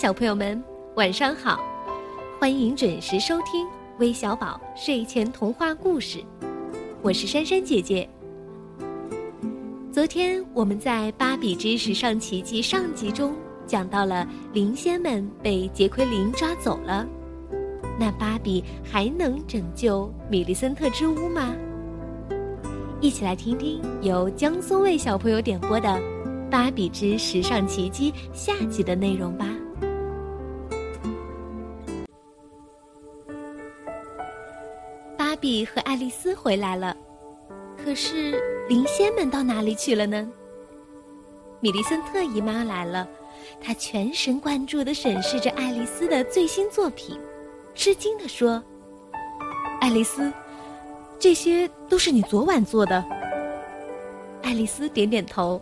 小朋友们，晚上好！欢迎准时收听微小宝睡前童话故事，我是珊珊姐姐。昨天我们在《芭比之时尚奇迹》上集中讲到了灵仙们被杰奎琳抓走了，那芭比还能拯救米利森特之屋吗？一起来听听由江苏卫小朋友点播的《芭比之时尚奇迹》下集的内容吧。比和爱丽丝回来了，可是灵仙们到哪里去了呢？米莉森特姨妈来了，她全神贯注地审视着爱丽丝的最新作品，吃惊地说：“爱丽丝，这些都是你昨晚做的。”爱丽丝点点头。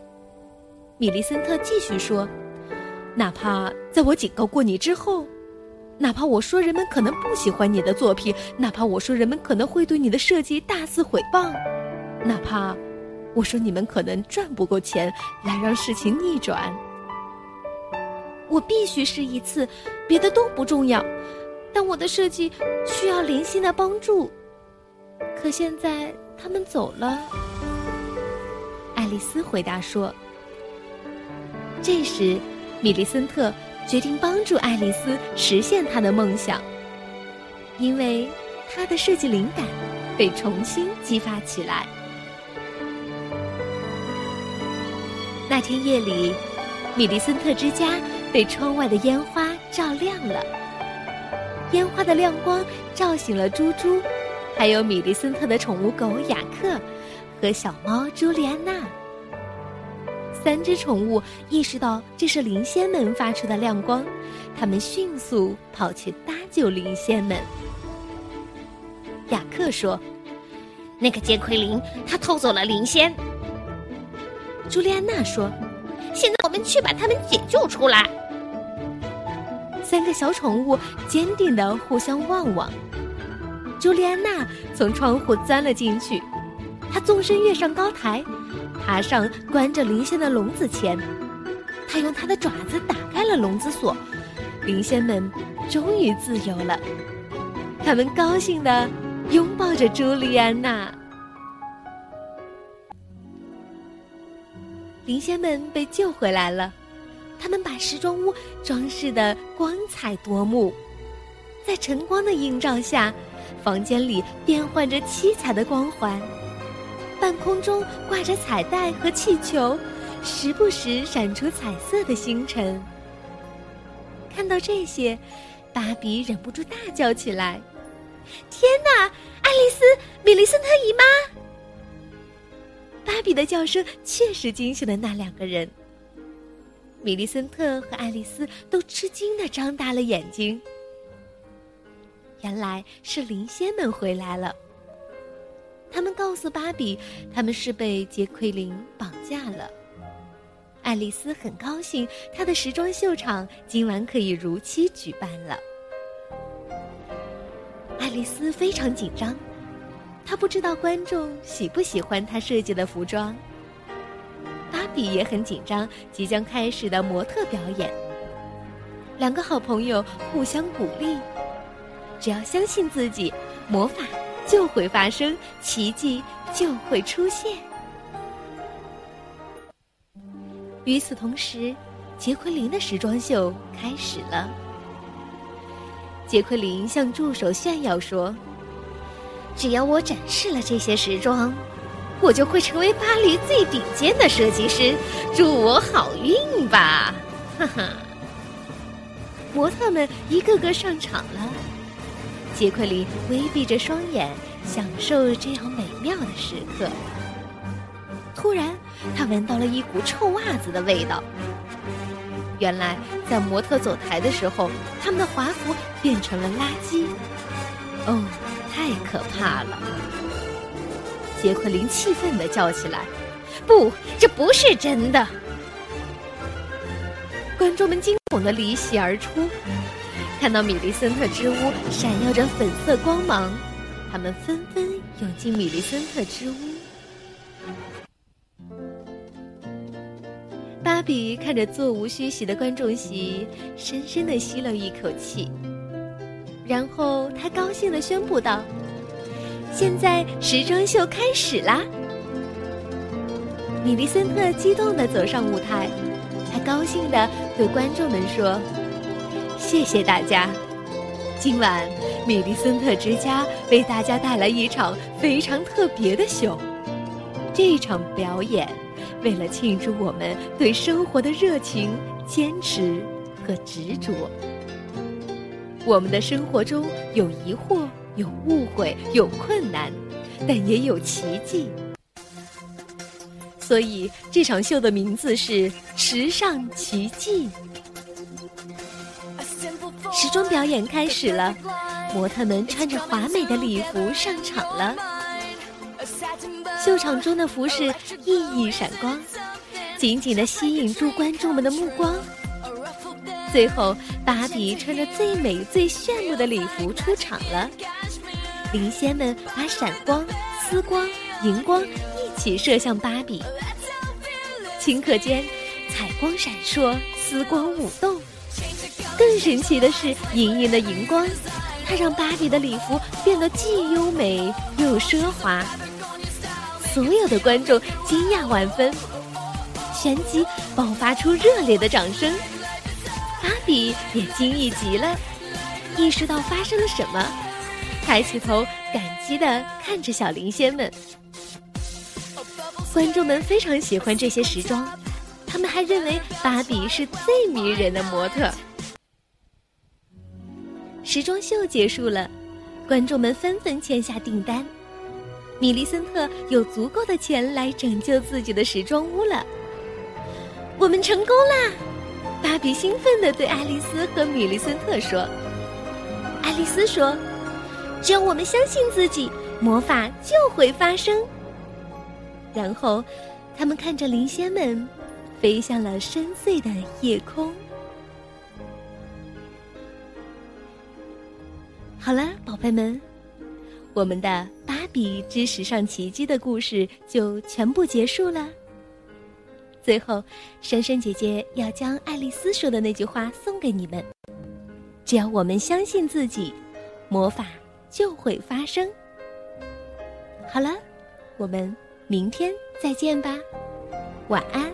米莉森特继续说：“哪怕在我警告过你之后。”哪怕我说人们可能不喜欢你的作品，哪怕我说人们可能会对你的设计大肆毁谤，哪怕我说你们可能赚不够钱来让事情逆转，我必须试一次，别的都不重要。但我的设计需要灵性的帮助，可现在他们走了。爱丽丝回答说。这时，米利森特。决定帮助爱丽丝实现她的梦想，因为她的设计灵感被重新激发起来。那天夜里，米迪森特之家被窗外的烟花照亮了，烟花的亮光照醒了猪猪，还有米迪森特的宠物狗雅克和小猫朱莉安娜。三只宠物意识到这是灵仙们发出的亮光，他们迅速跑去搭救灵仙们。雅克说：“那个杰奎琳，他偷走了灵仙。”朱莉安娜说：“现在我们去把他们解救出来。”三个小宠物坚定的互相望望。朱莉安娜从窗户钻了进去，她纵身跃上高台。爬上关着灵仙的笼子前，他用他的爪子打开了笼子锁，灵仙们终于自由了。他们高兴地拥抱着朱莉安娜。灵仙们被救回来了，他们把时装屋装饰的光彩夺目，在晨光的映照下，房间里变换着七彩的光环。半空中挂着彩带和气球，时不时闪出彩色的星辰。看到这些，芭比忍不住大叫起来：“天哪！爱丽丝、米利森特姨妈！”芭比的叫声确实惊醒了那两个人。米利森特和爱丽丝都吃惊的张大了眼睛。原来是灵仙们回来了。他们告诉芭比，他们是被杰奎琳绑架了。爱丽丝很高兴，她的时装秀场今晚可以如期举办了。爱丽丝非常紧张，她不知道观众喜不喜欢她设计的服装。芭比也很紧张，即将开始的模特表演。两个好朋友互相鼓励，只要相信自己，魔法。就会发生奇迹，就会出现。与此同时，杰奎琳的时装秀开始了。杰奎琳向助手炫耀说：“只要我展示了这些时装，我就会成为巴黎最顶尖的设计师。祝我好运吧！”哈哈。模特们一个个上场了。杰奎琳微闭着双眼，享受这样美妙的时刻。突然，他闻到了一股臭袜子的味道。原来，在模特走台的时候，他们的华服变成了垃圾。哦，太可怕了！杰奎琳气愤地叫起来：“不，这不是真的！”观众们惊恐地离席而出。看到米利森特之屋闪耀着粉色光芒，他们纷纷涌进米利森特之屋。芭比看着座无虚席的观众席，深深的吸了一口气，然后她高兴的宣布道：“现在时装秀开始啦！”米莉森特激动的走上舞台，他高兴的对观众们说：“谢谢大家，今晚米莉森特之家为大家带来一场非常特别的秀。这场表演。”为了庆祝我们对生活的热情、坚持和执着，我们的生活中有疑惑、有误会、有困难，但也有奇迹。所以这场秀的名字是《时尚奇迹》。时装表演开始了，模特们穿着华美的礼服上场了。秀场中的服饰熠熠闪光，紧紧地吸引住观众们的目光。最后，芭比穿着最美最炫目的礼服出场了。灵仙们把闪光、丝光、荧光一起射向芭比，顷刻间，彩光闪烁，丝光舞动。更神奇的是，莹莹的荧光，它让芭比的礼服变得既优美又奢华。所有的观众惊讶万分，旋即爆发出热烈的掌声。芭比也惊异极了，意识到发生了什么，抬起头感激地看着小灵仙们。观众们非常喜欢这些时装，他们还认为芭比是最迷人的模特。时装秀结束了，观众们纷纷签下订单。米利森特有足够的钱来拯救自己的时装屋了。我们成功啦！芭比兴奋地对爱丽丝和米利森特说。爱丽丝说：“只要我们相信自己，魔法就会发生。”然后，他们看着灵仙们飞向了深邃的夜空。好了，宝贝们。我们的《芭比之时尚奇迹》的故事就全部结束了。最后，珊珊姐姐要将爱丽丝说的那句话送给你们：只要我们相信自己，魔法就会发生。好了，我们明天再见吧，晚安。